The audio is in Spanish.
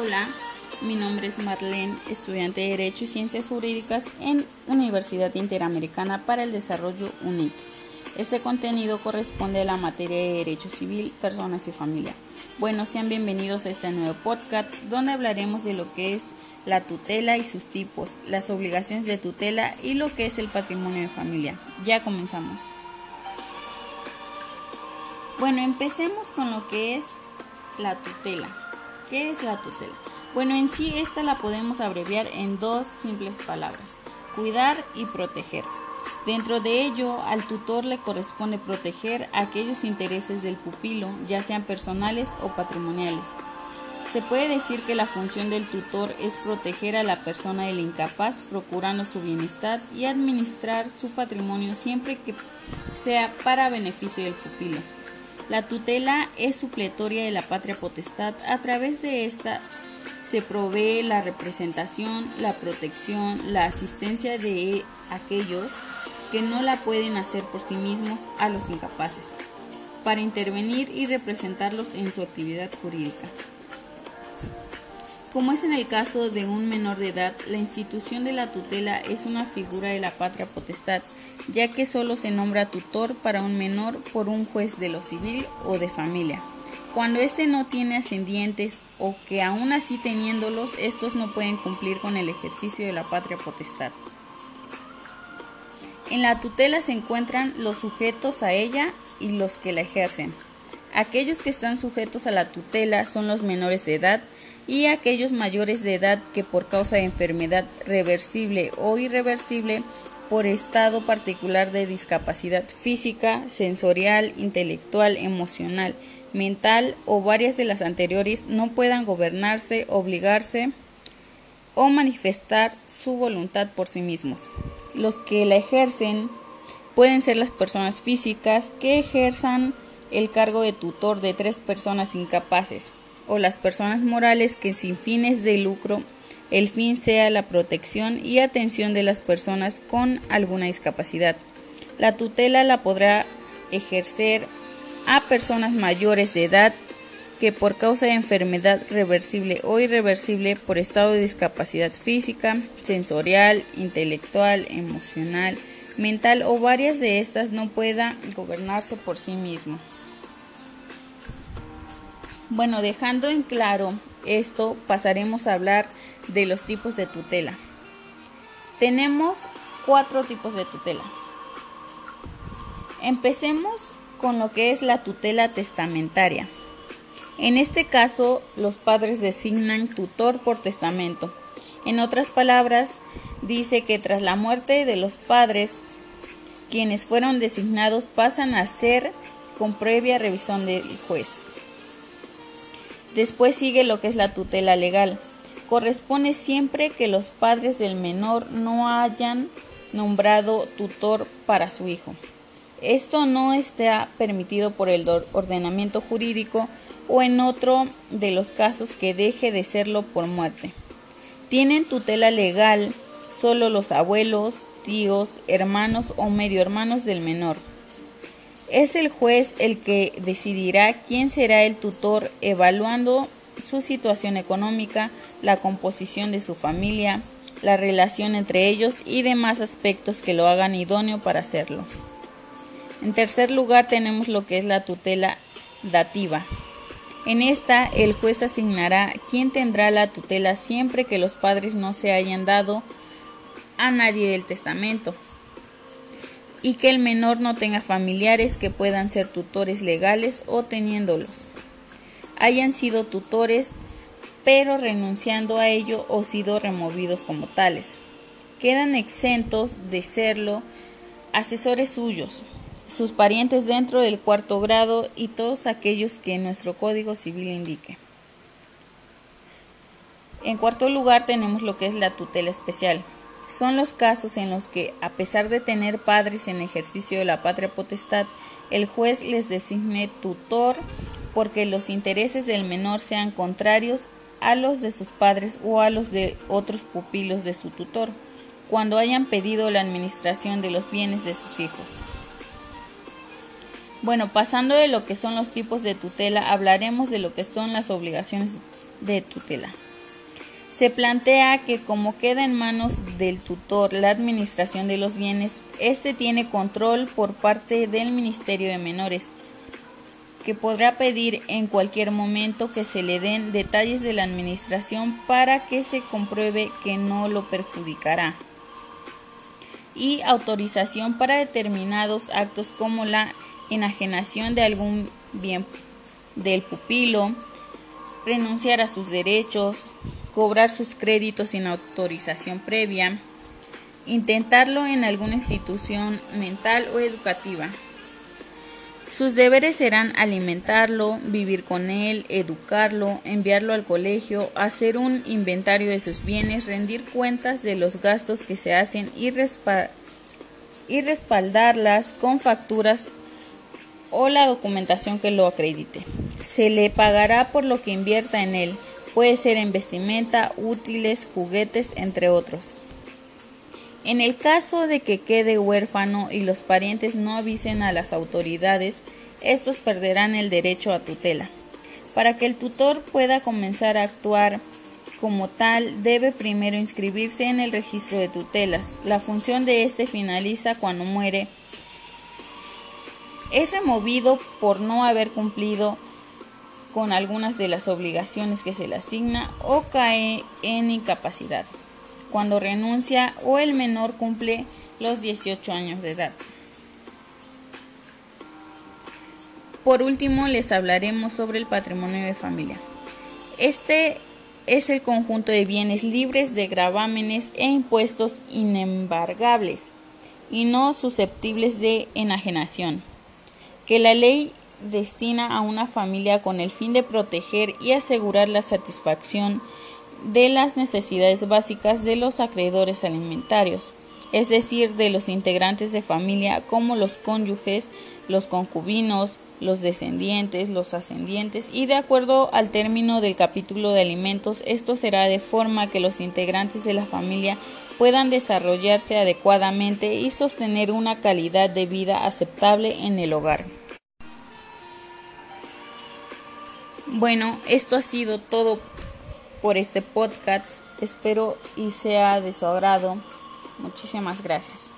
Hola, mi nombre es Marlene, estudiante de Derecho y Ciencias Jurídicas en Universidad Interamericana para el Desarrollo UNIT. Este contenido corresponde a la materia de Derecho Civil, Personas y Familia. Bueno, sean bienvenidos a este nuevo podcast donde hablaremos de lo que es la tutela y sus tipos, las obligaciones de tutela y lo que es el patrimonio de familia. Ya comenzamos. Bueno, empecemos con lo que es la tutela. ¿Qué es la tutela? Bueno, en sí esta la podemos abreviar en dos simples palabras, cuidar y proteger. Dentro de ello, al tutor le corresponde proteger aquellos intereses del pupilo, ya sean personales o patrimoniales. Se puede decir que la función del tutor es proteger a la persona del incapaz, procurando su bienestar y administrar su patrimonio siempre que sea para beneficio del pupilo. La tutela es supletoria de la patria potestad. A través de esta se provee la representación, la protección, la asistencia de aquellos que no la pueden hacer por sí mismos a los incapaces, para intervenir y representarlos en su actividad jurídica. Como es en el caso de un menor de edad, la institución de la tutela es una figura de la patria potestad, ya que solo se nombra tutor para un menor por un juez de lo civil o de familia. Cuando éste no tiene ascendientes o que aún así teniéndolos, estos no pueden cumplir con el ejercicio de la patria potestad. En la tutela se encuentran los sujetos a ella y los que la ejercen. Aquellos que están sujetos a la tutela son los menores de edad y aquellos mayores de edad que por causa de enfermedad reversible o irreversible por estado particular de discapacidad física, sensorial, intelectual, emocional, mental o varias de las anteriores no puedan gobernarse, obligarse o manifestar su voluntad por sí mismos. Los que la ejercen pueden ser las personas físicas que ejerzan el cargo de tutor de tres personas incapaces o las personas morales que sin fines de lucro el fin sea la protección y atención de las personas con alguna discapacidad. La tutela la podrá ejercer a personas mayores de edad que por causa de enfermedad reversible o irreversible por estado de discapacidad física, sensorial, intelectual, emocional, mental o varias de estas no pueda gobernarse por sí mismo. Bueno, dejando en claro esto, pasaremos a hablar de los tipos de tutela. Tenemos cuatro tipos de tutela. Empecemos con lo que es la tutela testamentaria. En este caso, los padres designan tutor por testamento. En otras palabras, dice que tras la muerte de los padres, quienes fueron designados pasan a ser con previa revisión del juez. Después sigue lo que es la tutela legal. Corresponde siempre que los padres del menor no hayan nombrado tutor para su hijo. Esto no está permitido por el ordenamiento jurídico o en otro de los casos que deje de serlo por muerte. Tienen tutela legal solo los abuelos, tíos, hermanos o medio hermanos del menor. Es el juez el que decidirá quién será el tutor evaluando su situación económica, la composición de su familia, la relación entre ellos y demás aspectos que lo hagan idóneo para hacerlo. En tercer lugar tenemos lo que es la tutela dativa. En esta el juez asignará quién tendrá la tutela siempre que los padres no se hayan dado a nadie del testamento y que el menor no tenga familiares que puedan ser tutores legales o teniéndolos. Hayan sido tutores pero renunciando a ello o sido removidos como tales. Quedan exentos de serlo asesores suyos, sus parientes dentro del cuarto grado y todos aquellos que nuestro Código Civil indique. En cuarto lugar tenemos lo que es la tutela especial son los casos en los que, a pesar de tener padres en ejercicio de la patria potestad, el juez les designe tutor porque los intereses del menor sean contrarios a los de sus padres o a los de otros pupilos de su tutor, cuando hayan pedido la administración de los bienes de sus hijos. Bueno, pasando de lo que son los tipos de tutela, hablaremos de lo que son las obligaciones de tutela. Se plantea que como queda en manos del tutor la administración de los bienes, éste tiene control por parte del Ministerio de Menores, que podrá pedir en cualquier momento que se le den detalles de la administración para que se compruebe que no lo perjudicará y autorización para determinados actos como la enajenación de algún bien del pupilo, renunciar a sus derechos, cobrar sus créditos sin autorización previa, intentarlo en alguna institución mental o educativa. Sus deberes serán alimentarlo, vivir con él, educarlo, enviarlo al colegio, hacer un inventario de sus bienes, rendir cuentas de los gastos que se hacen y, y respaldarlas con facturas o la documentación que lo acredite. Se le pagará por lo que invierta en él, puede ser en vestimenta, útiles, juguetes, entre otros. En el caso de que quede huérfano y los parientes no avisen a las autoridades, estos perderán el derecho a tutela. Para que el tutor pueda comenzar a actuar como tal, debe primero inscribirse en el registro de tutelas. La función de este finaliza cuando muere. Es removido por no haber cumplido con algunas de las obligaciones que se le asigna o cae en incapacidad cuando renuncia o el menor cumple los 18 años de edad. Por último, les hablaremos sobre el patrimonio de familia. Este es el conjunto de bienes libres de gravámenes e impuestos inembargables y no susceptibles de enajenación, que la ley destina a una familia con el fin de proteger y asegurar la satisfacción de las necesidades básicas de los acreedores alimentarios, es decir, de los integrantes de familia como los cónyuges, los concubinos, los descendientes, los ascendientes y de acuerdo al término del capítulo de alimentos, esto será de forma que los integrantes de la familia puedan desarrollarse adecuadamente y sostener una calidad de vida aceptable en el hogar. Bueno, esto ha sido todo por este podcast. Espero y sea de su agrado. Muchísimas gracias.